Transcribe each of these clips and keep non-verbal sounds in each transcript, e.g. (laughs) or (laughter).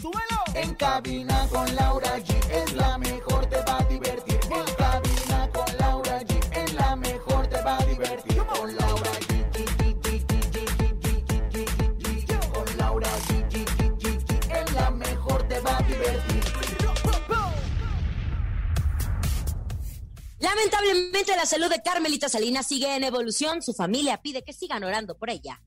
¡Súbelo! En cabina con Laura G es la mejor, te va a divertir. En cabina con Laura G es la mejor, te va a divertir. Con Laura G. Con Laura G. Es la mejor, te va a divertir. Lamentablemente la salud de Carmelita Salinas sigue en evolución. Su familia pide que sigan orando por ella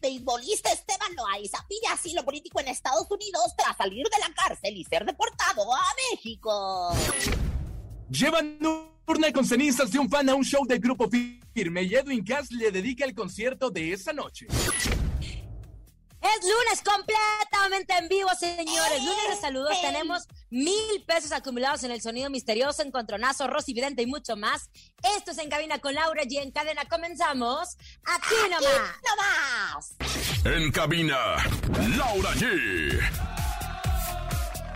Beisbolista Esteban Loaiza pide asilo político en Estados Unidos tras salir de la cárcel y ser deportado a México. Llevan urna con cenizas de un fan a un show del grupo Firme y Edwin Cass le dedica el concierto de esa noche. Es lunes completamente en vivo, señores. Lunes de saludos. Tenemos mil pesos acumulados en el sonido misterioso, encontronazo, Rosy Vidente y mucho más. Esto es En Cabina con Laura y en cadena comenzamos. Aquí nomás. ¡No más! En cabina, Laura G.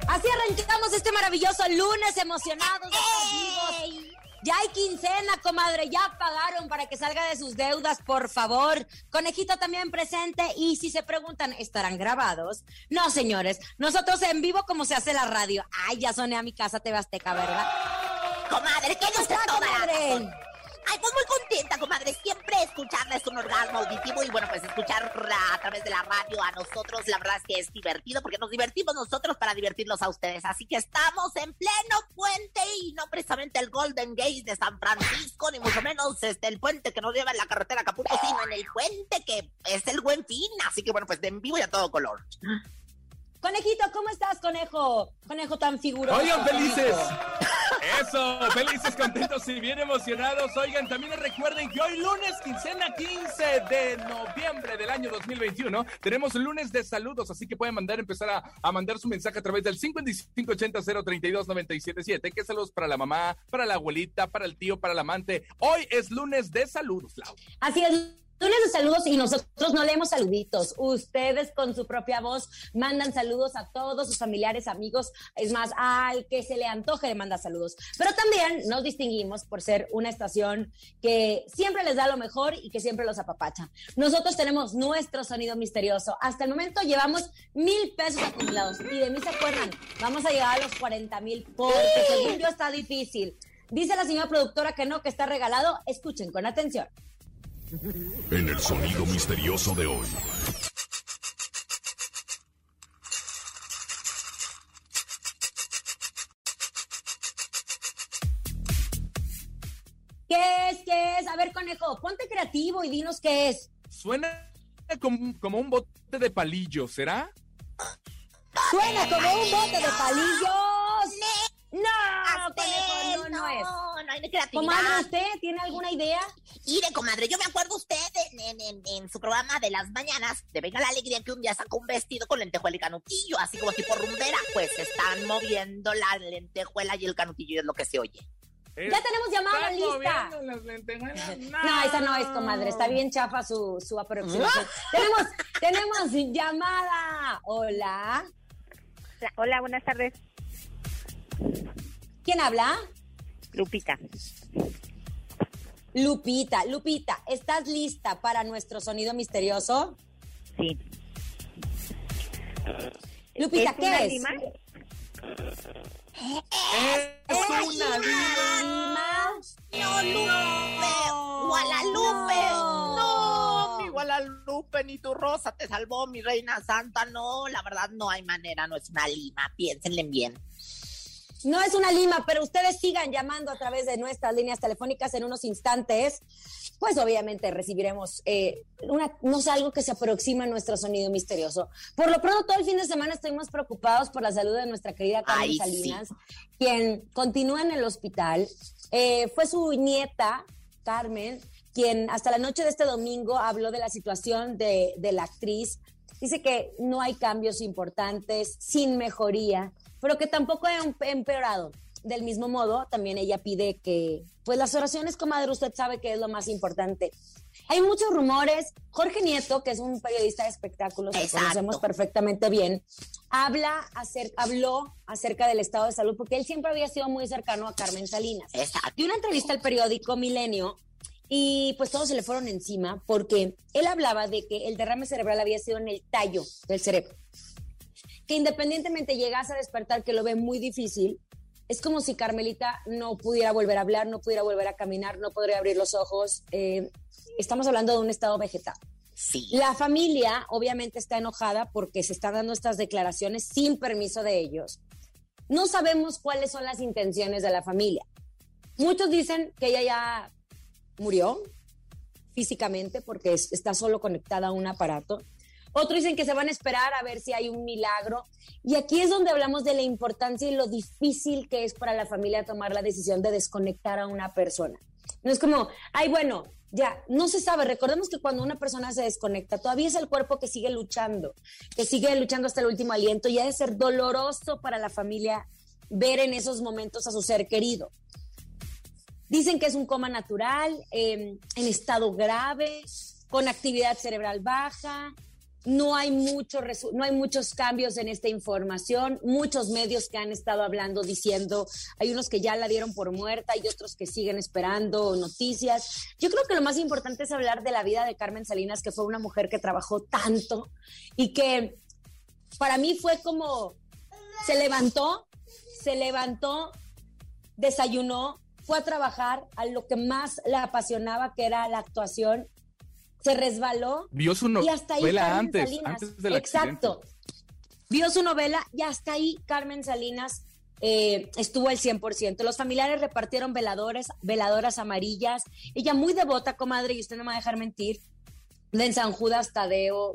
Así arrancamos este maravilloso lunes emocionados vivos. Ya hay quincena, comadre, ya pagaron para que salga de sus deudas, por favor. Conejito también presente y si se preguntan, ¿estarán grabados? No, señores, nosotros en vivo como se hace la radio. Ay, ya soné a mi casa TV Azteca, ¿verdad? Comadre, ¿qué ¿Cómo nos está, comadre? Ay, pues muy contenta, comadre. Siempre escucharla es un orgasmo auditivo y bueno, pues escuchar a través de la radio a nosotros, la verdad es que es divertido porque nos divertimos nosotros para divertirlos a ustedes. Así que estamos en pleno puente y no precisamente el Golden Gate de San Francisco, ni mucho menos este el puente que nos lleva en la carretera Acapulco, sino en el puente que es el buen fin. Así que bueno, pues de en vivo y a todo color. Conejito, ¿cómo estás, conejo? Conejo tan figuroso. Oigan, felices. (laughs) Eso, felices, contentos y bien emocionados. Oigan, también recuerden que hoy lunes, quincena 15 de noviembre del año 2021, tenemos lunes de saludos, así que pueden mandar, empezar a, a mandar su mensaje a través del 5580-032-977, que saludos para la mamá, para la abuelita, para el tío, para el amante. Hoy es lunes de saludos, Lau. Así es. Lunes de saludos y nosotros no leemos saluditos. Ustedes con su propia voz mandan saludos a todos sus familiares, amigos. Es más, al que se le antoje le manda saludos. Pero también nos distinguimos por ser una estación que siempre les da lo mejor y que siempre los apapacha. Nosotros tenemos nuestro sonido misterioso. Hasta el momento llevamos mil pesos acumulados y de mí se acuerdan. Vamos a llegar a los 40 mil porque según yo está difícil. Dice la señora productora que no, que está regalado. Escuchen con atención. En el sonido misterioso de hoy. ¿Qué es? ¿Qué es? A ver, conejo, ponte creativo y dinos qué es. Suena como, como un bote de palillo, ¿será? Suena como un bote de palillos. No, conejo, no, no es. No, no hay de creatividad. Comadre, ¿usted tiene alguna idea? Mire, comadre, yo me acuerdo usted en, en- en- en su programa de las mañanas de Venga la Alegría que un día sacó un vestido con lentejuela y canutillo, así como tipo rumbera. Pues están moviendo la lentejuela y el canutillo y es lo que se oye. Ya tenemos llamada lista. las. No, esa no es, comadre. Está bien chafa su, su aproximación. (laughs) tenemos, tenemos llamada. Hola. Hola, buenas tardes, ¿Quién habla? Lupita. Lupita. Lupita, ¿estás lista para nuestro sonido misterioso? Sí. Lupita, ¿Es ¿qué una es? lima? Es una lima. Lima. ¡No, Lupe! ¡Guadalupe! ¡No! Mi Guadalupe, ni tu rosa te salvó, mi reina santa. No, la verdad no hay manera, no es una lima. Piénsenle bien. No es una lima, pero ustedes sigan llamando a través de nuestras líneas telefónicas en unos instantes. Pues obviamente recibiremos eh, una, no sé, algo que se aproxima a nuestro sonido misterioso. Por lo pronto, todo el fin de semana estuvimos preocupados por la salud de nuestra querida Carmen Ay, Salinas, quien continúa en el hospital. Eh, fue su nieta, Carmen, quien hasta la noche de este domingo habló de la situación de, de la actriz Dice que no hay cambios importantes, sin mejoría, pero que tampoco ha em- empeorado. Del mismo modo, también ella pide que, pues las oraciones, comadre, usted sabe que es lo más importante. Hay muchos rumores. Jorge Nieto, que es un periodista de espectáculos que conocemos perfectamente bien, habla acer- habló acerca del estado de salud porque él siempre había sido muy cercano a Carmen Salinas. Exacto. Dio una entrevista al periódico Milenio y pues todos se le fueron encima porque él hablaba de que el derrame cerebral había sido en el tallo del cerebro. Que independientemente llegase a despertar, que lo ve muy difícil, es como si Carmelita no pudiera volver a hablar, no pudiera volver a caminar, no podría abrir los ojos. Eh, estamos hablando de un estado vegetal. Sí. La familia obviamente está enojada porque se están dando estas declaraciones sin permiso de ellos. No sabemos cuáles son las intenciones de la familia. Muchos dicen que ella ya murió físicamente porque es- está solo conectada a un aparato. Otros dicen que se van a esperar a ver si hay un milagro. Y aquí es donde hablamos de la importancia y lo difícil que es para la familia tomar la decisión de desconectar a una persona. No es como, ay, bueno, ya, no se sabe. Recordemos que cuando una persona se desconecta, todavía es el cuerpo que sigue luchando, que sigue luchando hasta el último aliento y ha de ser doloroso para la familia ver en esos momentos a su ser querido. Dicen que es un coma natural, eh, en estado grave, con actividad cerebral baja. No hay, mucho no hay muchos cambios en esta información. Muchos medios que han estado hablando diciendo, hay unos que ya la dieron por muerta y otros que siguen esperando noticias. Yo creo que lo más importante es hablar de la vida de Carmen Salinas, que fue una mujer que trabajó tanto y que para mí fue como, se levantó, se levantó, desayunó, fue a trabajar a lo que más la apasionaba, que era la actuación, se resbaló Vio su y hasta ahí novela antes, Salinas. antes del Exacto. Vio su novela y hasta ahí Carmen Salinas eh, estuvo al 100%. Los familiares repartieron veladores, veladoras amarillas. Ella muy devota, comadre, y usted no me va a dejar mentir, de San Judas Tadeo,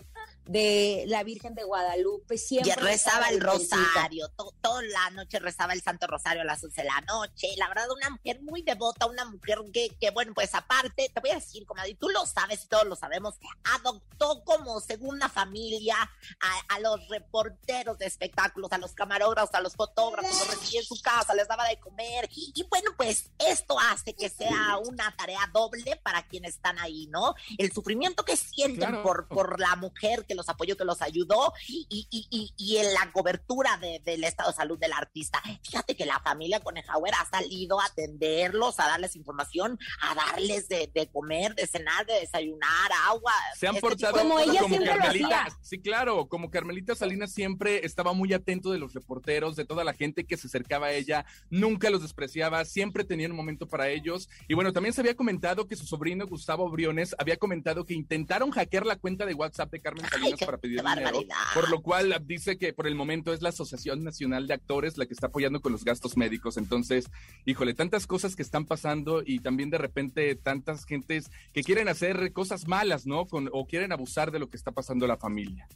de la Virgen de Guadalupe, siempre Y rezaba el rosario, to- toda la noche rezaba el Santo Rosario a las 11 de la noche. La verdad, una mujer muy devota, una mujer que, que bueno, pues aparte, te voy a decir, comadre, tú lo sabes y todos lo sabemos, adoptó como segunda familia a, a los reporteros de espectáculos, a los camarógrafos, a los fotógrafos, los recibía en su casa, les daba de comer. Y, y bueno, pues esto hace que sea una tarea doble para quienes están ahí, ¿no? El sufrimiento que sienten Claro. por, por la mujer que los apoyó, que los ayudó y, y, y, en la cobertura de- del estado de salud del artista. Fíjate que la familia Conejauer ha salido a atenderlos, a darles información, a darles de, de comer, de cenar, de desayunar, agua. Se han este portado Como ella siempre lo Carmelita. hacía. Sí, claro, como Carmelita Salinas siempre estaba muy atento de los reporteros, de toda la gente que se acercaba a ella, nunca los despreciaba, siempre tenía un momento para ellos. Y bueno, también se había comentado que su sobrino Gustavo Briones había comentado que intentaron hackear la cuenta de WhatsApp de Carmen Ay, Salinas para pedir dinero, por lo cual dice que por el momento es la Asociación Nacional de Actores la que está apoyando con los gastos médicos. Entonces, híjole, tantas cosas que están pasando y también de repente tantas gentes que quieren hacer cosas malas, ¿no? Con, o quieren abusar de lo que está pasando la familia.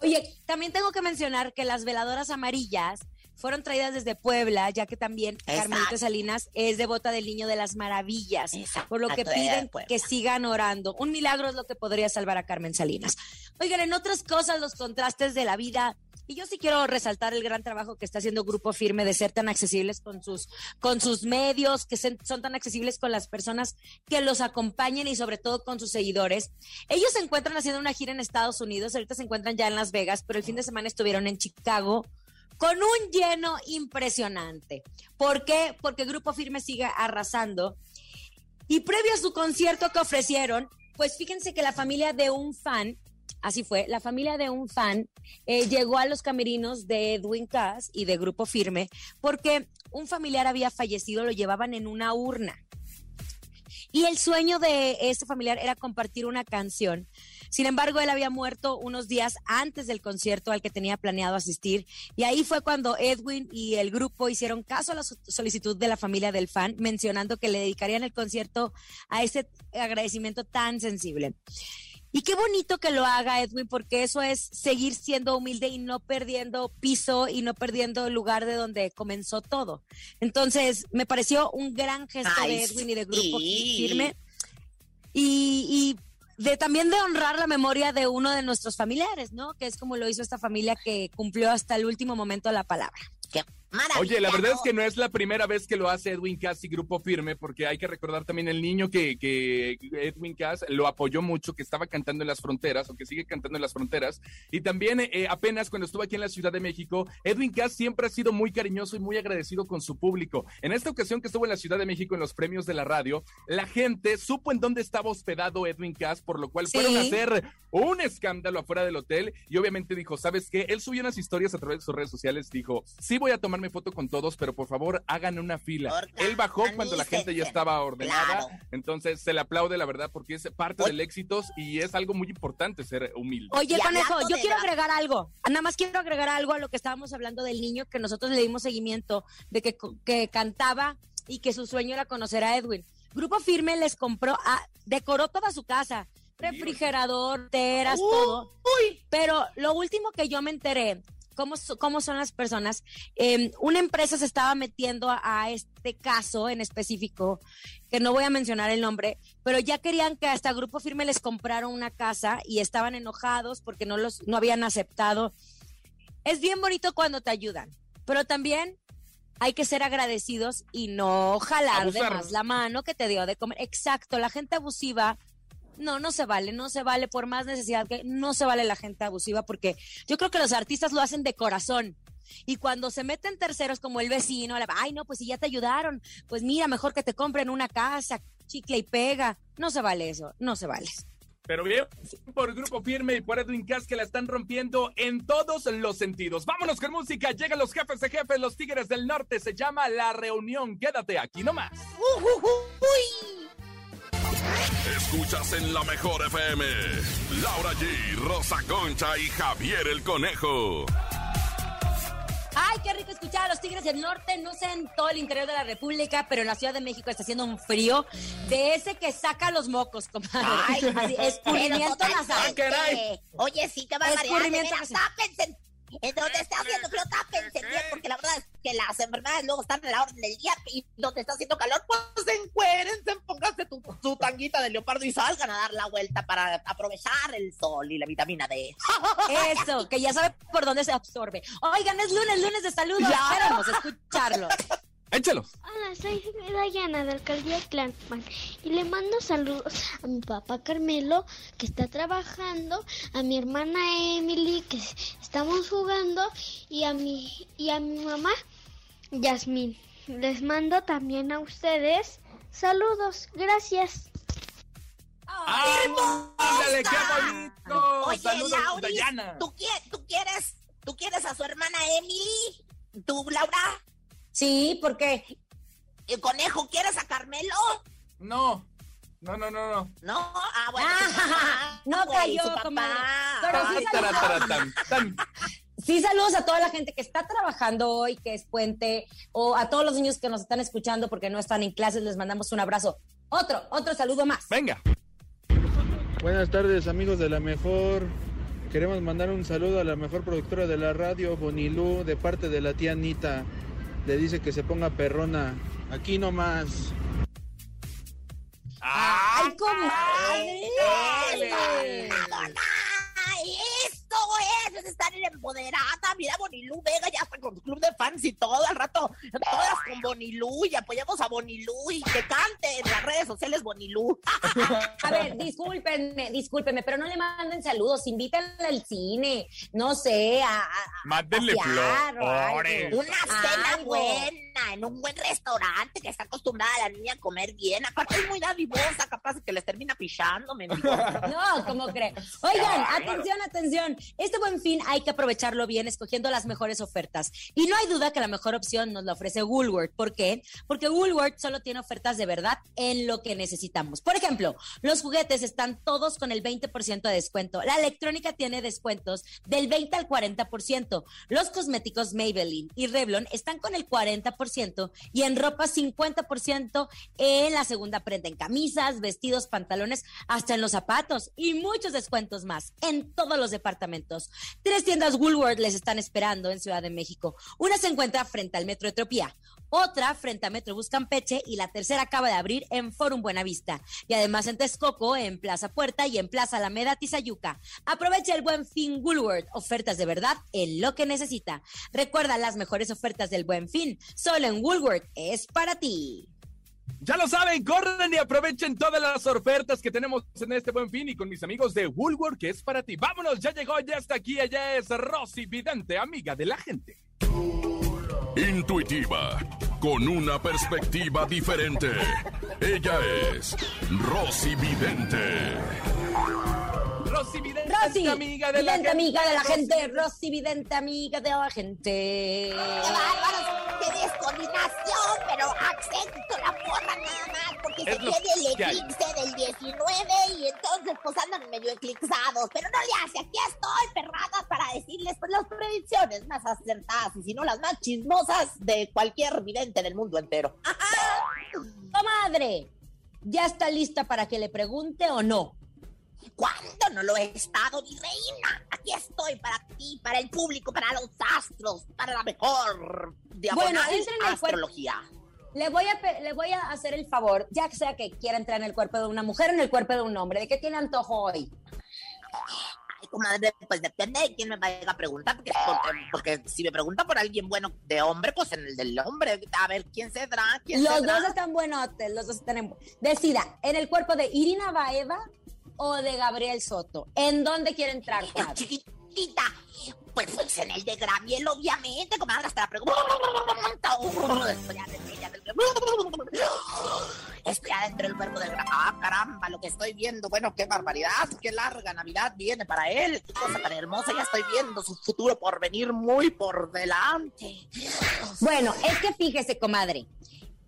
Oye, también tengo que mencionar que las veladoras amarillas fueron traídas desde Puebla, ya que también Exacto. Carmelita Salinas es devota del Niño de las Maravillas, Exacto, por lo que de piden que sigan orando. Un milagro es lo que podría salvar a Carmen Salinas. Oigan, en otras cosas, los contrastes de la vida. Y yo sí quiero resaltar el gran trabajo que está haciendo Grupo Firme de ser tan accesibles con sus, con sus medios, que son tan accesibles con las personas que los acompañen y sobre todo con sus seguidores. Ellos se encuentran haciendo una gira en Estados Unidos, ahorita se encuentran ya en Las Vegas, pero el fin de semana estuvieron en Chicago con un lleno impresionante. ¿Por qué? Porque Grupo Firme sigue arrasando. Y previo a su concierto que ofrecieron, pues fíjense que la familia de un fan, así fue, la familia de un fan eh, llegó a los camerinos de Edwin Cass y de Grupo Firme porque un familiar había fallecido, lo llevaban en una urna. Y el sueño de este familiar era compartir una canción. Sin embargo, él había muerto unos días antes del concierto al que tenía planeado asistir. Y ahí fue cuando Edwin y el grupo hicieron caso a la so- solicitud de la familia del fan, mencionando que le dedicarían el concierto a ese agradecimiento tan sensible. Y qué bonito que lo haga Edwin, porque eso es seguir siendo humilde y no perdiendo piso y no perdiendo el lugar de donde comenzó todo. Entonces, me pareció un gran gesto Ay, de Edwin y de Grupo sí. Firme. Y, y de también de honrar la memoria de uno de nuestros familiares, ¿no? Que es como lo hizo esta familia que cumplió hasta el último momento la palabra. Qué. Oye, la verdad es que no es la primera vez que lo hace Edwin Cass y Grupo Firme, porque hay que recordar también el niño que, que Edwin Cass lo apoyó mucho, que estaba cantando en las fronteras, o que sigue cantando en las fronteras. Y también eh, apenas cuando estuvo aquí en la Ciudad de México, Edwin Cass siempre ha sido muy cariñoso y muy agradecido con su público. En esta ocasión que estuvo en la Ciudad de México en los premios de la radio, la gente supo en dónde estaba hospedado Edwin Cass, por lo cual Sí. fueron a hacer un escándalo afuera del hotel y obviamente dijo, ¿sabes qué? Él subió unas historias a través de sus redes sociales, dijo, sí voy a tomarme foto con todos, pero por favor hagan una fila. Él bajó cuando la gente ya estaba ordenada, Claro. entonces se le aplaude la verdad porque es parte Oye. del éxito y es algo muy importante ser humilde. Oye, conejo, yo quiero agregar algo. Nada más quiero agregar algo a lo que estábamos hablando del niño que nosotros le dimos seguimiento, de que, que cantaba y que su sueño era conocer a Edwin. Grupo Firme les compró, a- decoró toda su casa, refrigerador, teras, todo. Pero lo último que yo me enteré, cómo, cómo son las personas, eh, una empresa se estaba metiendo a, a este caso en específico, que no voy a mencionar el nombre, pero ya querían que hasta Grupo Firme les compraron una casa y estaban enojados porque no los no habían aceptado. Es bien bonito cuando te ayudan, pero también hay que ser agradecidos y no jalar de más la mano que te dio de comer. Exacto, la gente abusiva no, no se vale, no se vale por más necesidad que no se vale la gente abusiva porque yo creo que los artistas lo hacen de corazón. Y cuando se meten terceros como el vecino, la- ay no, pues si ya te ayudaron, pues mira, mejor que te compren una casa, chicle y pega. No se vale eso, no se vale. Pero bien, por Grupo Firme y por Edwin Cass que la están rompiendo en todos los sentidos. Vámonos con música, llegan los jefes de jefes, los Tigres del Norte, se llama La Reunión, quédate aquí nomás. Escuchas en la mejor FM. Laura G, Rosa Concha y Javier el Conejo. Ay, qué rico escuchar a los Tigres del Norte, no sé en todo el interior de la República, pero en la Ciudad de México está haciendo un frío de ese que saca los mocos, compadre. Ay, (laughs) Así, escurrimiento nasal. caray. Oye, sí, qué barbaridad. de Escurrimiento veras, nasal. En donde está haciendo frío, tápense bien, porque la verdad es que las enfermedades luego están en la orden del día y donde está haciendo calor, pues encuérense, pónganse tu, tu tanguita de leopardo y salgan a dar la vuelta para aprovechar el sol y la vitamina D. (laughs) Eso, que ya sabe por dónde se absorbe. Oigan, es lunes, lunes de saludos. Ya. Queremos escucharlos. (laughs) Échalos. Hola, soy Dayana de Alcaldía Clansman y le mando saludos a mi papá Carmelo que está trabajando, a mi hermana Emily que estamos jugando y a mi y a mi mamá Yasmín. Les mando también a ustedes saludos, gracias. ¡Ándale, qué bonito! Oye, Saludos, Lauris, Dayana. ¿tú, qui- tú quieres, ¿tú quieres a su hermana Emily? ¿Tú, Laura? Sí, porque ¿El conejo quieres a Carmelo? No, no, no, no, no. No, ah, bueno. Ah, no cayó, su papá. comadre. Pero sí tan. Sí, saludos a toda la gente que está trabajando hoy, que es puente, o a todos los niños que nos están escuchando porque no están en clases, les mandamos un abrazo. Otro, otro saludo más. Venga. Buenas tardes amigos de la mejor. Queremos mandar un saludo a la mejor productora de la radio, Bonilú, de parte de la tía Anita. Le dice que se ponga perrona. Aquí nomás. ¡Ay, comadre! ¡Ay, esto es, es estar empoderada. Mira, Bonilú Vega ya está con su club de fans y todo. Al rato, todas con Bonilú y apoyamos a Bonilú y que cante en las redes sociales Bonilú. (laughs) A ver, discúlpenme, discúlpenme, pero no le manden saludos, invítenle al cine, no sé, a, a- Mándenle flores. Una cena Algo. buena, en un buen restaurante que está acostumbrada la niña a comer bien. Aparte es muy dadivosa, capaz de que les termina pichando, me. (laughs) No, ¿cómo cree? Oigan, atención, atención. Este buen fin hay que aprovecharlo bien escogiendo las mejores ofertas. Y no hay duda que la mejor opción nos la ofrece Woolworth. ¿Por qué? Porque Woolworth solo tiene ofertas de verdad en lo que necesitamos. Por ejemplo, los juguetes están todos con el 20% de descuento. La electrónica tiene descuentos del 20 al 40%. Los cosméticos Maybelline y Revlon están con el 40% 40% y en ropa 50% en la segunda prenda, en camisas, vestidos, pantalones, hasta en los zapatos y muchos descuentos más en todos los departamentos. Tres tiendas Woolworth les están esperando en Ciudad de México. Una se encuentra frente al Metro Etropía, otra frente a Metro Buscampeche y la tercera acaba de abrir en Forum Buenavista. Y además en Texcoco, en Plaza Puerta y en Plaza Alameda Tizayuca. Aprovecha el buen fin Woolworth, ofertas de verdad en lo que necesita. Recuerda las mejores ofertas del buen fin, solo en Woolworth es para ti. Ya lo saben, corren y aprovechen todas las ofertas que tenemos en este buen fin y con mis amigos de Woolworth, que es para ti. Vámonos, ya llegó, ya está aquí, ella es Rosy Vidente, amiga de la gente. Intuitiva, con una perspectiva diferente. Ella es Rosy Vidente. Rosy Vidente, Rosy, amiga de la vidente, gente. amiga de la gente. Rosy Vidente, amiga de la gente. ¡Qué bárbaros! ¡Qué descoordinación! Pero acepto la porra nada más, porque Es se lo viene el que hay. eclipse del 19 y entonces pues andan medio eclipsados. Pero no le hace, aquí estoy, perrada, para decirles pues las predicciones más acertadas y si no las más chismosas de cualquier vidente del mundo entero. Comadre, ¿ya está lista para que le pregunte o no? ¿Cuándo no lo he estado, mi reina? Aquí estoy para ti, para el público, para los astros, para la mejor diagonal Bueno, en el astrología. Le voy, a, le voy a hacer el favor, ya que sea que quiera entrar en el cuerpo de una mujer o en el cuerpo de un hombre, ¿de qué tiene antojo hoy? Ay, comadre, pues depende de quién me vaya a preguntar, porque, porque, porque si me pregunta por alguien bueno de hombre, pues en el del hombre, a ver quién se dará, quién Los dos están buenotes, los dos están en... Decida, ¿en el cuerpo de Irina Baeva o de Gabriel Soto? ¿En dónde quiere entrar, comadre? Chiquitita. Pues, pues en el de Graviel, obviamente, comadre, hasta la pregunta. Estoy adentro, del- cuerpo del. Ah, caramba, lo que estoy viendo. Bueno, qué barbaridad, qué larga Navidad viene para él. Qué cosa tan hermosa. Ya estoy viendo su futuro por venir muy por delante. Bueno, es que fíjese, comadre.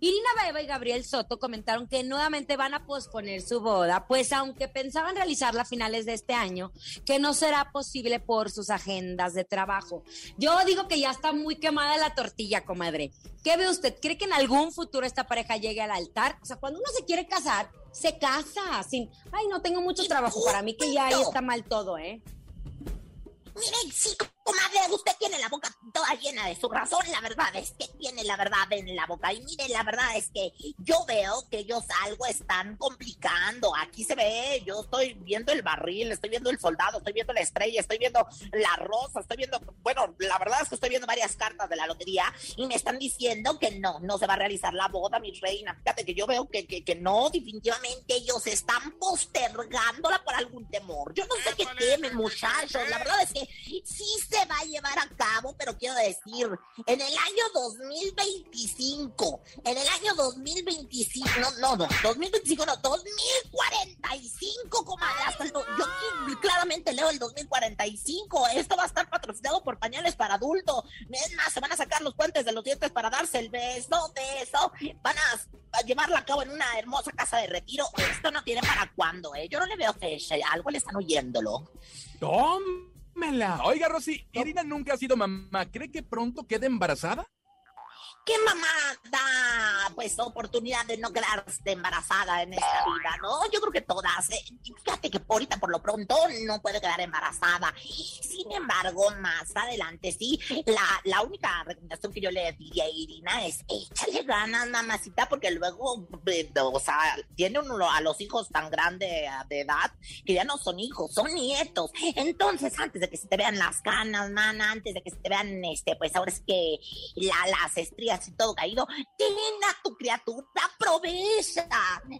Irina Baeva y Gabriel Soto comentaron que nuevamente van a posponer su boda, pues aunque pensaban realizarla a finales de este año, que no será posible por sus agendas de trabajo. Yo digo que ya está muy quemada la tortilla, comadre. ¿Qué ve usted? ¿Cree que en algún futuro esta pareja llegue al altar? O sea, cuando uno se quiere casar, se casa. Sin, ay, no tengo mucho trabajo. Para mí que ya ahí está mal todo, ¿eh? Mire, sí, comadre, usted tiene la boca toda llena de su razón. La verdad es que tiene la verdad en la boca. Y mire, la verdad es que yo veo que ellos algo están complicando. Aquí se ve, yo estoy viendo el barril, estoy viendo el soldado, estoy viendo la estrella, estoy viendo la rosa, estoy viendo, bueno, la verdad es que estoy viendo varias cartas de la lotería y me están diciendo que no, no se va a realizar la boda, mi reina. Fíjate que yo veo que, que, que no, definitivamente ellos están postergándola por algún temor. Yo no sé qué temen, muchachos. La verdad es que sí se va a llevar a cabo, pero quiero decir, en el año 2025, en el año 2025, no, no, no, 2025, no, 2045, comadre, hasta el yo claramente leo el 2045, esto va a estar patrocinado por pañales para adultos, es más, se van a sacar los puentes de los dientes para darse el beso, beso, van a, a llevarla a cabo en una hermosa casa de retiro, esto no tiene para cuándo, eh, yo no le veo fecha, algo le están oyéndolo. Tómela. Oiga, Rosy, Irina nunca ha sido mamá. ¿Cree que pronto quede embarazada? ¿Qué mamá da pues oportunidad de no quedarse embarazada en esta vida, no? Yo creo que todas. eh, Fíjate que ahorita por lo pronto no puede quedar embarazada. Sin embargo, más adelante sí, la, la única recomendación que yo le diría a Irina es échale ganas, mamacita, porque luego, o sea, tiene a los hijos tan grandes de edad que ya no son hijos, son nietos. Entonces, antes de que se te vean las canas, mana, antes de que se te vean, este, pues ahora es que la, las estrías y todo caído, ten a tu criatura, aprovecha,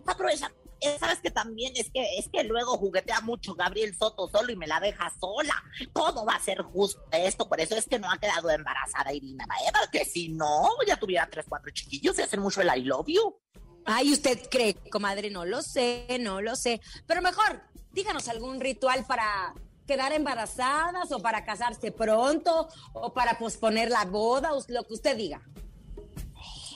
aprovecha. Eh, Sabes que también es que es que luego juguetea mucho Gabriel Soto solo y me la deja sola. ¿Cómo va a ser justo esto? Por eso es que no ha quedado embarazada Irina Baeva, que si no, ya tuviera tres, cuatro chiquillos y hacen mucho el I love you. Ay, ¿usted cree, comadre? No lo sé, no lo sé. Pero mejor, díganos algún ritual para quedar embarazadas o para casarse pronto o para posponer la boda, lo que usted diga.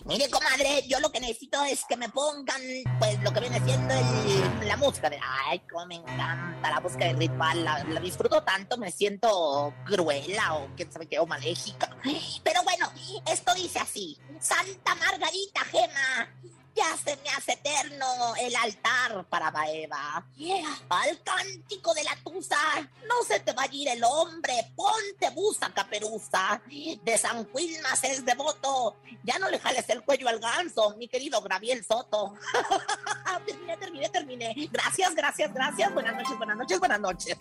Mire, comadre, yo lo que necesito es que me pongan, pues, lo que viene siendo el- la música. De, ay, cómo me encanta la música de ritual. La, la disfruto tanto, me siento cruela o quién sabe qué, o maléfica. Pero bueno, esto dice así. Santa Margarita Gema, ya se me hace eterno el altar para Baeva. Al cántico de la tusa, no se te va a ir el hombre, ponte busa caperuza. De San Quilmas es devoto, ya no le jales el cuello al ganso, mi querido Graviel Soto. (laughs) terminé, terminé, terminé. Gracias, gracias, gracias. Buenas noches, buenas noches, buenas noches.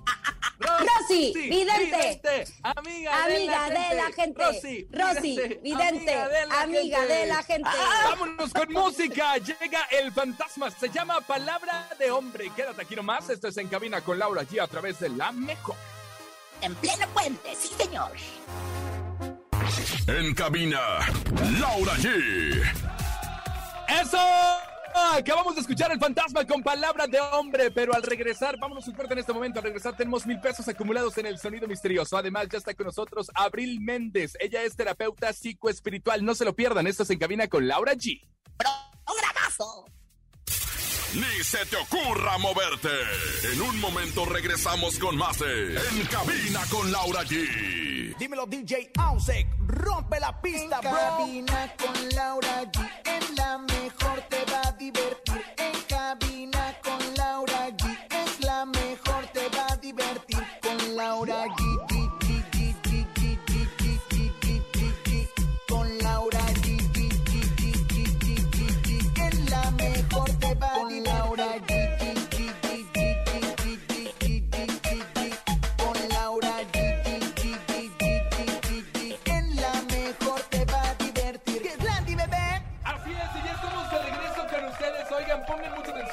Rosy, vidente. Amiga, Amiga de la gente. Rosy, Rosy, vidente. Amiga de la gente. Ah, vámonos con música. Llega el fantasma. Se llama Palabra de Hombre. Quédate aquí nomás. Esto es En Cabina con Laura G a través de La Mejor. En pleno puente, sí, señor. En cabina, Laura G. ¡Eso! Acabamos de escuchar el fantasma con palabra de hombre, pero al regresar, vámonos un corte en este momento. Al regresar, tenemos mil pesos acumulados en el sonido misterioso. Además, ya está con nosotros Abril Méndez. Ella es terapeuta psicoespiritual. No se lo pierdan. Esto es en cabina con Laura G. Ni se te ocurra moverte. En un momento regresamos con más de En cabina con Laura G. Dímelo DJ Ausek, rompe la pista, En bro. cabina con Laura G, en la mejor te va a divertir.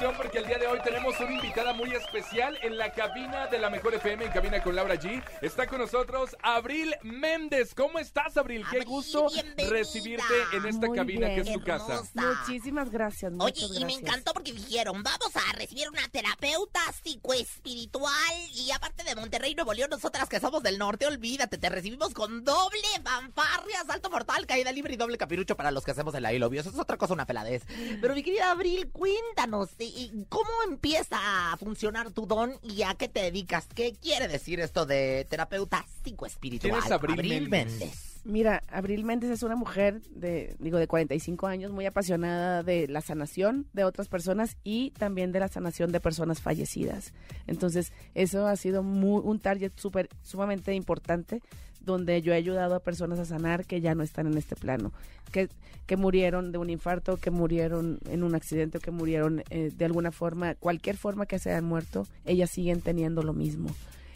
Atención porque el día de hoy tenemos una invitada muy especial en la cabina de la Mejor FM, en cabina con Laura G. Está con nosotros Abril Méndez. ¿Cómo estás, Abril? Qué gusto recibirte en esta Muy cabina que es tu casa. Muchísimas gracias, Oye, y me encantó porque dijeron, vamos a recibir una terapeuta psicoespiritual y aparte de Monterrey, Nuevo León, nosotras que somos del norte, olvídate, te recibimos con doble fanfarria, salto mortal, caída libre y doble capirucho para los que hacemos el ahí obvio. Eso es otra cosa, una peladez. Pero mi querida Abril, cuéntanos, ¿y- ¿cómo empieza a funcionar tu don y a qué te dedicas? ¿Qué quiere decir esto de terapeuta psicoespiritual? ¿Quién es Abril Méndez? Mira, Abril Méndez es una mujer de, digo, de 45 años, muy apasionada de la sanación de otras personas y también de la sanación de personas fallecidas. Entonces, eso ha sido muy- un target súper, sumamente importante, donde yo he ayudado a personas a sanar que ya no están en este plano, que, que murieron de un infarto, que murieron en un accidente, que murieron eh, de alguna forma, cualquier forma que se hayan muerto, ellas siguen teniendo lo mismo.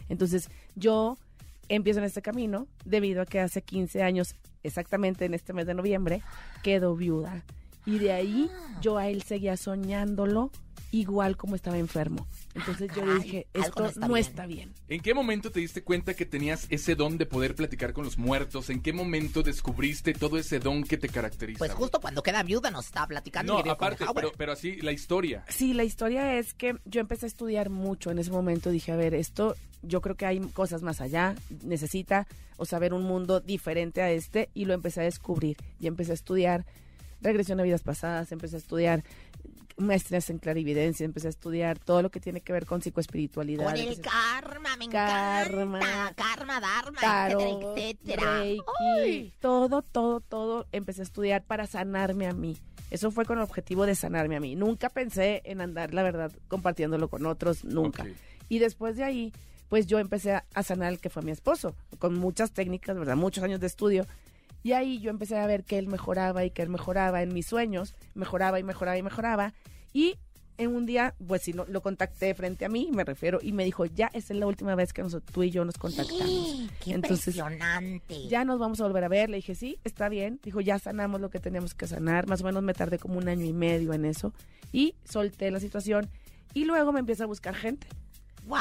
Entonces, yo empiezo en este camino debido a que hace 15 años, exactamente en este mes de noviembre, quedó viuda. Y de ahí yo a él seguía soñándolo igual como estaba enfermo. Entonces yo caray, dije, esto no está no bien". está bien. ¿En qué momento te diste cuenta que tenías ese don de poder platicar con los muertos? ¿En qué momento descubriste todo ese don que te caracteriza? Pues justo cuando queda viuda nos está platicando. No, aparte, pero, pero así la historia. Sí, la historia es que yo empecé a estudiar mucho en ese momento. Dije, a ver, esto, yo creo que hay cosas más allá. Necesita o saber un mundo diferente a este y lo empecé a descubrir. Y empecé a estudiar regresión a vidas pasadas, empecé a estudiar maestrías en clarividencia, empecé a estudiar todo lo que tiene que ver con psicoespiritualidad. Con el karma, me Karma, encanta. Karma, dharma, tarot, etcétera, etcétera. Reiki, todo, todo, todo empecé a estudiar para sanarme a mí. Eso fue con el objetivo de sanarme a mí. Nunca pensé en andar, la verdad, compartiéndolo con otros, nunca. Ok. Y después de ahí, pues yo empecé a, a sanar al que fue mi esposo, con muchas técnicas, ¿verdad? Muchos años de estudio. Y ahí yo empecé a ver que él mejoraba y que él mejoraba en mis sueños, mejoraba y mejoraba y mejoraba. Y en un día, pues sí, lo, lo contacté frente a mí, me refiero, y me dijo, ya esta es la última vez que nosotros, tú y yo nos contactamos. ¡Qué Entonces, impresionante! ya nos vamos a volver a ver. Le dije, sí, está bien. Dijo, ya sanamos lo que teníamos que sanar. Más o menos me tardé como un año y medio en eso. Y solté la situación. Y luego me empieza a buscar gente. ¡Wow!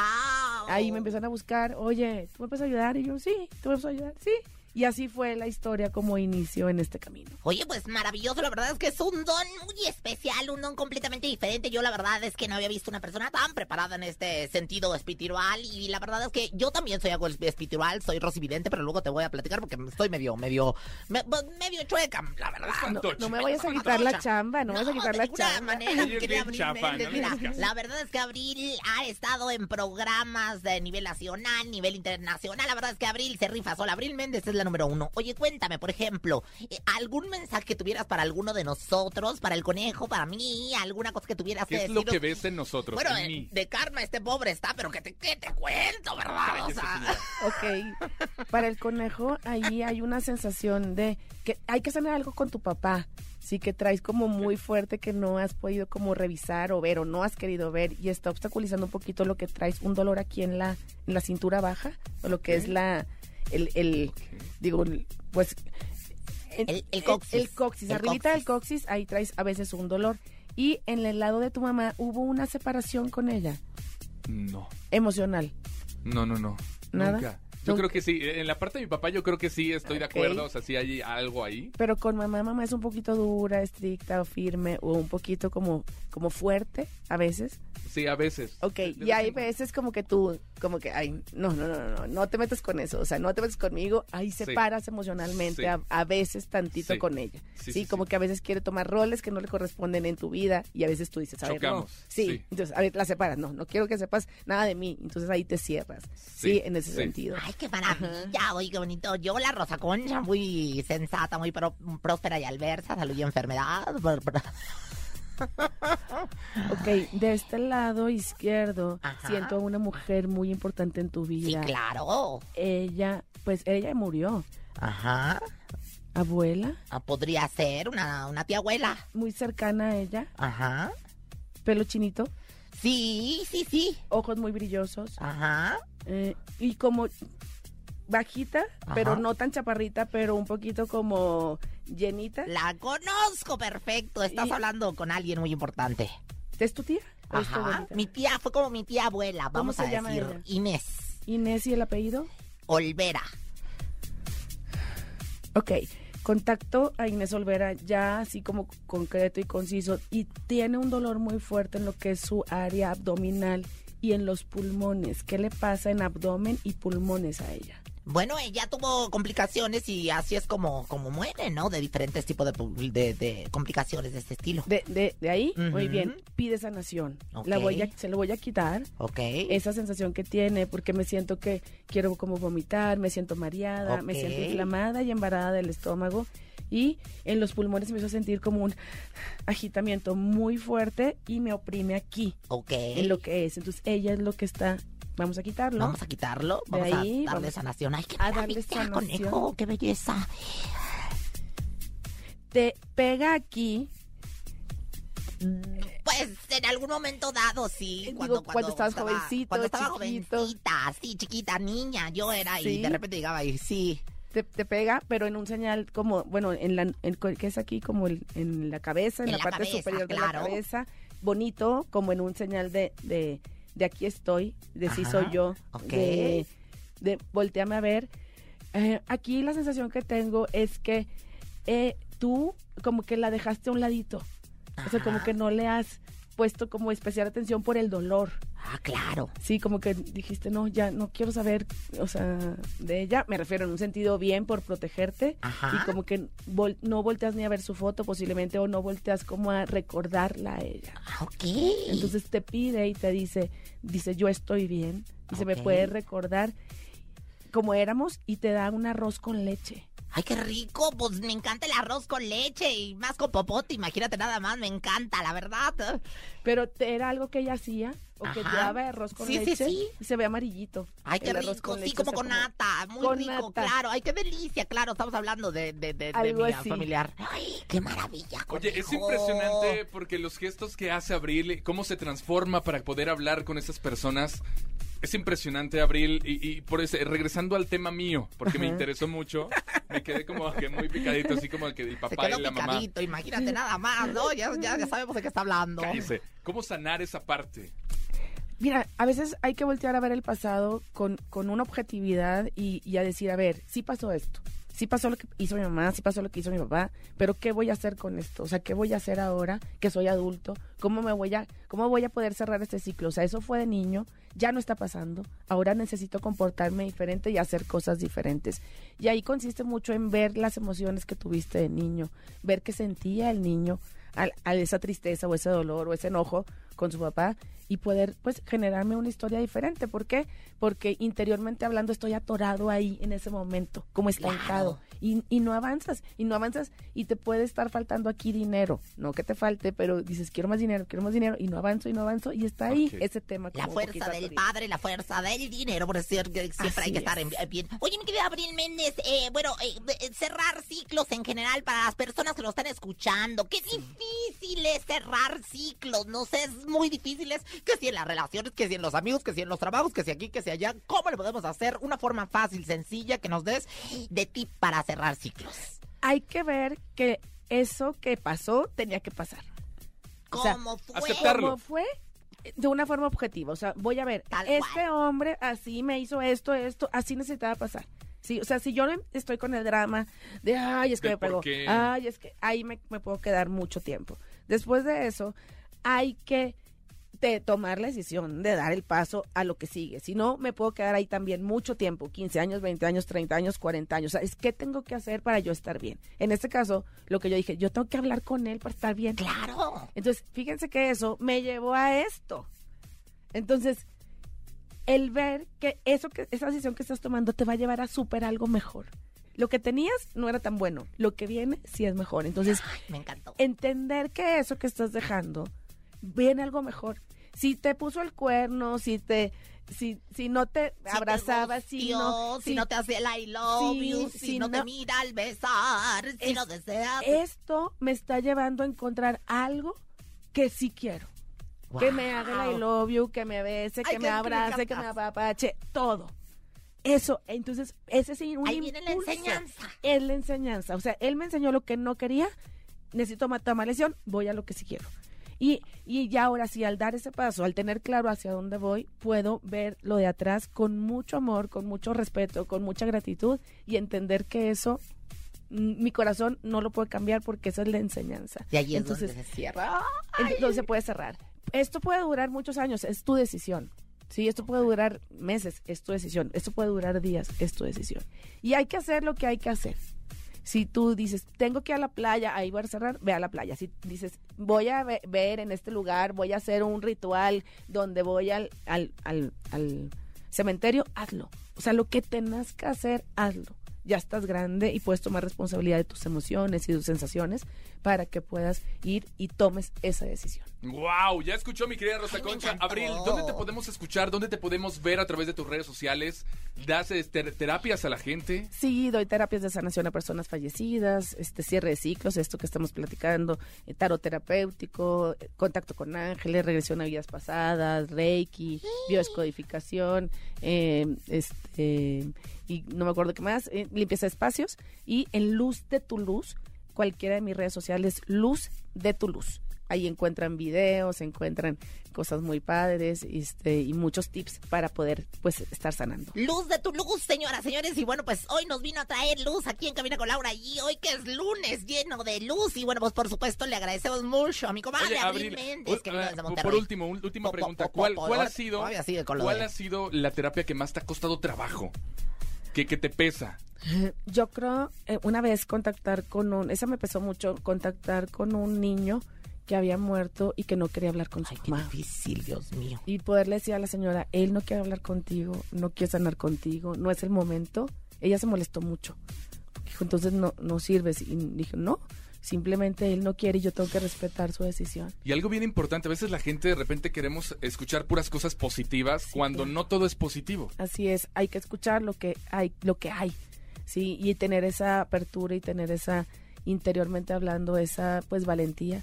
Ahí me empiezan a buscar, oye, ¿tú me puedes ayudar? Y yo, sí, ¿tú me puedes ayudar? Sí. Y así fue la historia como inició en este camino. Oye, pues maravilloso, la verdad es que es un don muy especial, un don completamente diferente. Yo la verdad es que no había visto una persona tan preparada en este sentido espiritual y la verdad es que yo también soy algo espiritual, soy rosividente, pero luego te voy a platicar porque estoy medio, medio, me- medio chueca, la verdad. No, no me vayas a quitar la chamba, no, me vayas a quitar la chamba. manera, no Mira, la verdad es que Abril ha estado en programas de nivel nacional, nivel internacional. La verdad es que Abril se rifa sola. Abril Méndez es la número uno. Oye, cuéntame, por ejemplo, eh, algún mensaje que tuvieras para alguno de nosotros, para el conejo, para mí, alguna cosa que tuvieras ¿Qué que es lo que ves en nosotros? Bueno, en eh, mí. de karma este pobre está, pero que te, que te cuento, ¿verdad? O sea. (laughs) Ok, para el conejo ahí hay una sensación de que hay que sanar algo con tu papá. Sí, que traes como muy fuerte que no has podido como revisar o ver o no has querido ver y está obstaculizando un poquito lo que traes, un dolor aquí en la, en la cintura baja o lo que es la, el, el digo, el- pues... El- el coxis. El, coxis, El arribita del coxis. coxis, ahí traes a veces un dolor. Y en el lado de tu mamá hubo una separación con ella, No, emocional. no, no, no. ¿Nada? Nunca. Yo creo que sí. En la parte de mi papá yo creo que sí estoy de acuerdo. O sea, sí hay algo ahí. Pero con mamá, mamá es un poquito dura, estricta o firme o un poquito como, como fuerte a veces. Sí, a veces. Ok, De- de y hay veces como que tú, como que, ay, no, no, no, no, no, no te metes con eso, o sea, no te metes conmigo, ahí Sí. separas emocionalmente Sí. a, a veces tantito Sí. con ella. Sí, Sí, sí, como sí. que a veces quiere tomar roles que no le corresponden en tu vida y a veces tú dices, a ver, no. Sí, sí. entonces, a ver, la separas, no, no quiero que sepas nada de mí, entonces ahí te cierras. Sí, Sí, en ese sí. sentido. Ay, qué maravilla, oye, qué bonito. Yo, la Rosa Concha, muy sensata, muy pro- próspera y alversa, salud y enfermedad. (laughs) Ok, de este lado izquierdo Ajá. siento a una mujer muy importante en tu Sí, vida. claro. Ella, pues ella murió. Ajá. Abuela, Ah, Podría ser una, una tía abuela. muy cercana a ella, Ajá. pelo chinito, Sí, sí, sí. ojos muy brillosos Ajá. eh, y como bajita, Ajá. pero no tan chaparrita, pero un poquito como llenita. La conozco perfecto. Estás Y- hablando con alguien muy importante. ¿Es tu tía? ¿O es tu Ajá. abuelita? Mi tía fue como mi tía abuela. ¿Cómo Vamos a decir ella? Inés Inés y el apellido. Olvera. Ok, contacto a Inés Olvera ya así como concreto y conciso y tiene un dolor muy fuerte en lo que es su área abdominal y en los pulmones. ¿Qué le pasa en abdomen y pulmones a ella? Bueno, ella tuvo complicaciones y así es como, como muere, ¿no? De diferentes tipos de, de, de complicaciones de este estilo. De, de, de ahí, muy bien, pide sanación. La voy a, se lo voy a quitar. Ok. Esa sensación que tiene, porque me siento que quiero como vomitar, me siento mareada, me siento inflamada y embarada del estómago. Y en los pulmones me hizo sentir como un agitamiento muy fuerte y me oprime aquí, Ok. en lo que es. Entonces ella es lo que está, vamos a quitarlo. Vamos a quitarlo. De Vamos ahí, a darle vamos sanación. Ay, qué a darle sanación. conejo. Qué belleza. Te pega aquí, Pues en algún momento dado, sí. Digo, Cuando, cuando estabas estaba- jovencito, Cuando estaba chiquito. jovencita, sí, chiquita, niña. Yo era y Sí. de repente llegaba y sí. Te, te pega, pero en un señal como, bueno, en la, en, que es aquí como el- en la cabeza, en, En la, la parte cabeza, superior de claro. la cabeza, bonito, como en un señal de, de, de aquí estoy, de sí Ajá, soy yo, ok. de, de volteame a ver. Eh, aquí la sensación que tengo es que eh, tú como que la dejaste a un ladito, o sea, como que no le has puesto como especial atención por el dolor. Ah, claro. Sí, como que dijiste, no, ya no quiero saber, o sea, de ella. Me refiero en un sentido bien por protegerte. Ajá. Y como que vol- no volteas ni a ver su foto posiblemente o no volteas como a recordarla a ella. Ah, ok. Entonces te pide y te dice, dice, yo estoy bien. Dice, me Ok. puede recordar como éramos y te da un arroz con leche. Ay, qué rico. Pues me encanta el arroz con leche y más con popote. Imagínate nada más. Me encanta, la verdad. Pero era algo que ella hacía o que te daba arroz con Sí, sí, leche sí. y se ve amarillito. Ay, qué el arroz rico. con Sí, leche, como o sea, con nata. Muy con rico, nata. claro. Ay, qué delicia. Claro, estamos hablando de, de, de, mi familiar. Ay, qué maravilla. Oye, es impresionante porque los gestos que hace Abril, cómo se transforma para poder hablar con esas personas. Es impresionante, Abril, y, y por eso, regresando al tema mío, porque me interesó mucho, me quedé como que muy picadito, así como que el Se papá quedó y la mamá. imagínate nada más, ¿no? Ya, ya, ya sabemos de qué está hablando. Cállese. ¿Cómo sanar esa parte? Mira, a veces hay que voltear a ver el pasado con, con una objetividad y, y a decir, a ver, sí pasó esto. Sí pasó lo que hizo mi mamá, sí pasó lo que hizo mi papá, pero ¿qué voy a hacer con esto? O sea, ¿qué voy a hacer ahora que soy adulto? ¿Cómo me voy a, cómo voy a poder cerrar este ciclo? O sea, eso fue de niño, ya no está pasando, ahora necesito comportarme diferente y hacer cosas diferentes. Y ahí consiste mucho en ver las emociones que tuviste de niño, ver qué sentía el niño, a, esa tristeza o ese dolor o ese enojo con su papá y poder pues generarme una historia diferente. ¿Por qué? Porque interiormente hablando estoy atorado ahí en ese momento, como estancado y, y, no avanzas y no avanzas y te puede estar faltando aquí dinero, no que te falte, pero dices quiero más dinero, quiero más dinero y no avanzo y no avanzo y está ahí ese tema. La fuerza del padre, la fuerza del dinero, por decir que siempre hay que estar en, bien. Oye, mi querida Abril Méndez, eh, bueno, eh, eh, cerrar ciclos en general para las personas que lo están escuchando, qué difícil es cerrar ciclos, no sé, es muy difícil, es que si en las relaciones, que si en los amigos, que si en los trabajos, que si aquí, que si allá, ¿cómo le podemos hacer? Una forma fácil, sencilla, que nos des de tip para cerrar ciclos. Hay que ver que eso que pasó tenía que pasar. ¿Cómo fue? Aceptarlo. ¿Cómo fue? De una forma objetiva. O sea, voy a ver, este hombre así me hizo esto, esto, así necesitaba pasar. Sí, o sea, si yo estoy con el drama de, ay, es que me pegó, ay, es que ahí me, me puedo quedar mucho tiempo. Después de eso, hay que de tomar la decisión de dar el paso a lo que sigue. Si no, me puedo quedar ahí también mucho tiempo, 15 años, 20 años, 30 años, 40 años. O sea, es qué tengo que hacer para yo estar bien. En este caso, lo que yo dije, yo tengo que hablar con él para estar bien. Claro. Entonces, fíjense que eso me llevó a esto. Entonces, el ver que eso que esa decisión que estás tomando te va a llevar a superar algo mejor. Lo que tenías no era tan bueno, lo que viene sí es mejor. Entonces, me encantó. Entender que eso que estás dejando viene algo mejor. Si te puso el cuerno, si te si, si no te abrazaba, si no, si, no te hace el I love you, si, no, te mira al besar, si no deseas. Esto me está llevando a encontrar algo que sí quiero. Que me haga el I love you, que me bese, que me abrace, que me apapache, todo. Eso, entonces, ese es un Ahí viene la enseñanza. Es la enseñanza. O sea, él me enseñó lo que no quería, necesito matar lesión, voy a lo que sí quiero. Y, y ya ahora sí, al dar ese paso, al tener claro hacia dónde voy, puedo ver lo de atrás con mucho amor, con mucho respeto, con mucha gratitud y entender que eso mi corazón no lo puede cambiar porque esa es la enseñanza. Y ahí entonces, se cierra. Entonces se puede cerrar. Esto puede durar muchos años, es tu decisión. Sí, esto puede durar meses, es tu decisión. Esto puede durar días, es tu decisión. Y hay que hacer lo que hay que hacer. Si tú dices, tengo que ir a la playa, ahí voy a cerrar, ve a la playa. Si dices, voy a ver en este lugar, voy a hacer un ritual donde voy al, al, al, al cementerio, hazlo. O sea, lo que tengas que hacer, hazlo ya estás grande y puedes tomar responsabilidad de tus emociones y tus sensaciones para que puedas ir y tomes esa decisión. Wow, ya escuchó mi querida Rosa Concha. Abril, ¿dónde te podemos escuchar? ¿Dónde te podemos ver a través de tus redes sociales? ¿Das este, terapias a la gente? Sí, doy terapias de sanación a personas fallecidas, este cierre de ciclos, esto que estamos platicando, eh, tarot terapéutico, eh, contacto con ángeles, regresión a vidas pasadas, reiki, bioscodificación, eh, este y no me acuerdo qué más, eh, limpieza de espacios y en Luz de tu Luz, cualquiera de mis redes sociales, Luz de tu Luz. Ahí encuentran videos, encuentran cosas muy padres este, y muchos tips para poder pues estar sanando. Luz de tu luz, señoras, señores. Y bueno, pues hoy nos vino a traer luz aquí en Cabina con Laura y hoy que es lunes lleno de luz. Y bueno, pues por supuesto le agradecemos mucho a mi comadre Abril, Méndez, que desde Monterrey. Por último, última pregunta. ¿Cuál, cuál ha sido, cuál ha sido la terapia que más te ha costado trabajo? ¿Qué, te pesa? Yo creo, eh, una vez contactar con un, esa me pesó mucho, contactar con un niño que había muerto y que no quería hablar con su mamá. Qué difícil, Dios mío. Y poderle decir a la señora, él no quiere hablar contigo, no quiere sanar contigo, no es el momento. Ella se molestó mucho. Dijo, entonces no, no sirves. Y dijo, no, Simplemente él no quiere y yo tengo que respetar su decisión. Y algo bien importante, a veces la gente de repente queremos escuchar puras cosas positivas cuando no todo es positivo. Así es, hay que escuchar lo que hay, lo que hay. Sí, y tener esa apertura y tener esa interiormente hablando esa pues valentía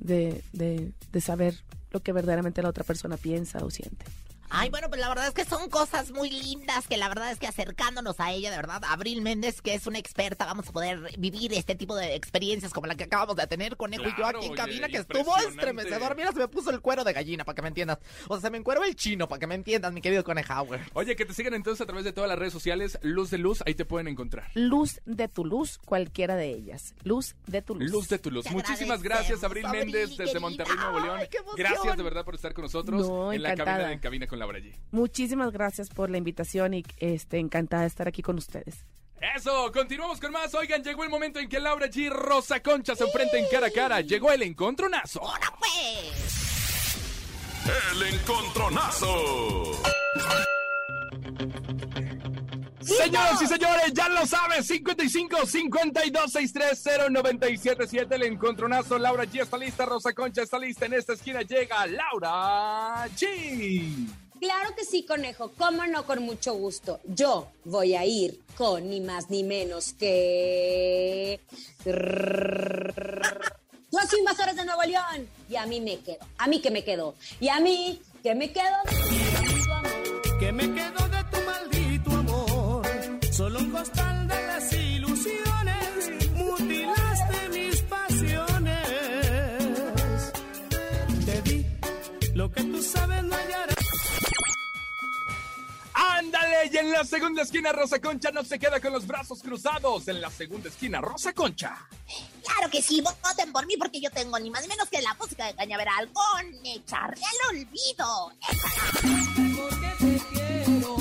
de, de, de saber lo que verdaderamente la otra persona piensa o siente. Ay, bueno, pues la verdad es que son cosas muy lindas que la verdad es que acercándonos a ella, de verdad, Abril Méndez, que es una experta, vamos a poder vivir este tipo de experiencias como la que acabamos de tener, Conejo y yo Claro, aquí en oye, cabina, que estuvo estremecedor. Mira, se me puso el cuero de gallina, para que me entiendas. O sea, se me encueró el chino, para que me entiendas, mi querido Conejauer. Oye, que te sigan entonces a través de todas las redes sociales. Luz de Luz, ahí te pueden encontrar. Luz de tu luz, cualquiera de ellas. Luz de tu luz. Luz de tu luz. Te Muchísimas gracias, Abril Abril, Méndez, desde querida. Monterrey, Nuevo León. Ay, qué. Gracias de verdad por estar con nosotros No, en la cabina, en cabina con Laura G. Muchísimas gracias por la invitación y este, encantada de estar aquí con ustedes. Eso, continuamos con más. Oigan, llegó el momento en que Laura G y Rosa Concha se enfrenten cara a cara. Llegó el encontronazo. ¡Ahora pues! El encontronazo. Señoras y señores, ya lo saben, 55 52 630 977 el encontronazo. Laura G está lista, Rosa Concha está lista. En esta esquina llega Laura G. Claro que sí, conejo. Cómo no, con mucho gusto. Yo voy a ir con ni más ni menos que. Los invasores de Nuevo León. Y a mí me quedo. A mí que me quedo. Y a mí que me quedo. Que me quedo y en la segunda esquina Rosa Concha no se queda con los brazos cruzados. En la segunda esquina Rosa Concha. Claro que sí, voten por mí porque yo tengo ni más ni menos que la música de Cañaveral con echarle al olvido. Porque te quiero,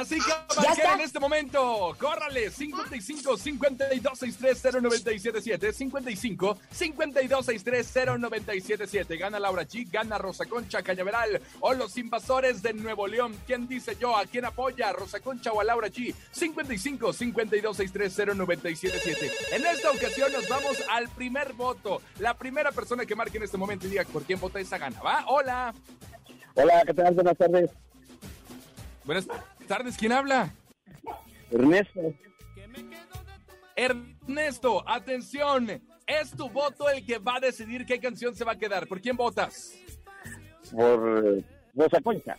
Así que ¿Ya marquen en este momento. Córrale, 55 52 630 977 55 52 630 977 Gana Laura G, gana Rosa Concha Cañaveral o los invasores de Nuevo León. ¿Quién dice yo? ¿A quién apoya? ¿A Rosa Concha o a Laura G? 55 52 630 977 En esta ocasión nos vamos al primer voto. La primera persona que marque en este momento y diga por quién vota esa gana. ¿Va? Hola. Hola, ¿qué tal? Buenas tardes. Buenas tardes. ¿Quién habla? Ernesto. Ernesto, atención. Es tu voto el que va a decidir qué canción se va a quedar. ¿Por quién votas? Por eh, Rosa Concha.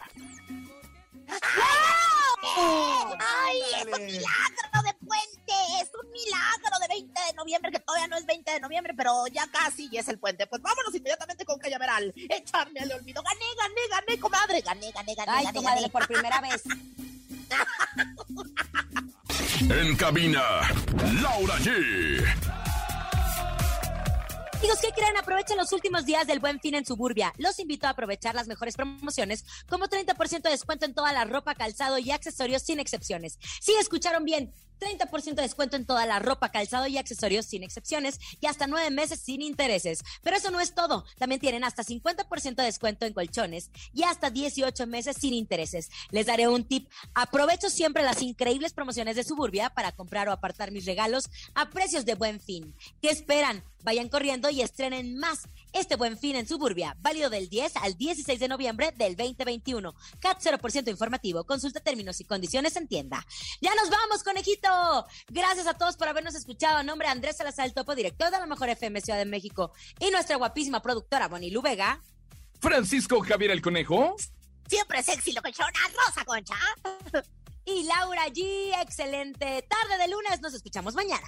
¡Ay, es un milagro de puente! Es un milagro de 20 de noviembre, que todavía no es 20 de noviembre, pero ya casi y es el puente. Pues vámonos inmediatamente con Cañaveral. Echarme al olvido. Gané, gané, gané, comadre. Gané, gané, gané. Ay, gané, comadre, gané. por primera vez. (laughs) En cabina, Laura G. Amigos, ¿qué creen? Aprovechen los últimos días del Buen Fin en Suburbia. Los invito a aprovechar las mejores promociones, como 30% de descuento en toda la ropa, calzado y accesorios sin excepciones. Sí, escucharon bien. 30% de descuento en toda la ropa, calzado y accesorios sin excepciones y hasta nueve meses sin intereses. Pero eso no es todo. También tienen hasta 50% de descuento en colchones y hasta 18 meses sin intereses. Les daré un tip. Aprovecho siempre las increíbles promociones de Suburbia para comprar o apartar mis regalos a precios de buen fin. ¿Qué esperan? Vayan corriendo y estrenen más este buen fin en Suburbia, válido del 10 al 16 de noviembre del 2021. CAT 0% informativo. Consulta términos y condiciones en tienda. Ya nos vamos, conejito. Gracias a todos por habernos escuchado. A nombre de Andrés Salazar, el topo director de la Mejor FM Ciudad de México y nuestra guapísima productora Bonnie Vega. Francisco Javier el Conejo. Siempre sexy, locochona, Rosa Concha. (laughs) Y Laura G. Excelente tarde de lunes. Nos escuchamos mañana.